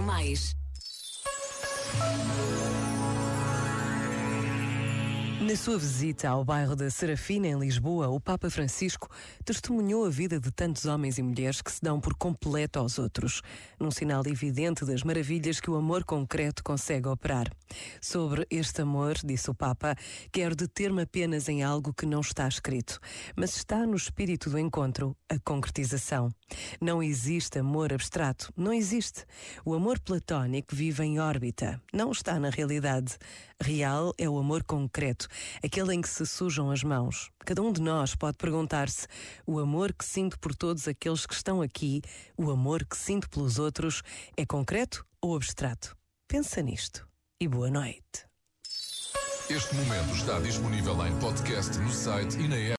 mais. Na sua visita ao bairro da Serafina, em Lisboa, o Papa Francisco testemunhou a vida de tantos homens e mulheres que se dão por completo aos outros, num sinal evidente das maravilhas que o amor concreto consegue operar. Sobre este amor, disse o Papa, quero deter-me apenas em algo que não está escrito, mas está no espírito do encontro, a concretização. Não existe amor abstrato, não existe. O amor platónico vive em órbita, não está na realidade. Real é o amor concreto, aquele em que se sujam as mãos. Cada um de nós pode perguntar-se: o amor que sinto por todos aqueles que estão aqui, o amor que sinto pelos outros, é concreto ou abstrato? Pensa nisto e boa noite. Este momento está disponível em podcast no site e na app.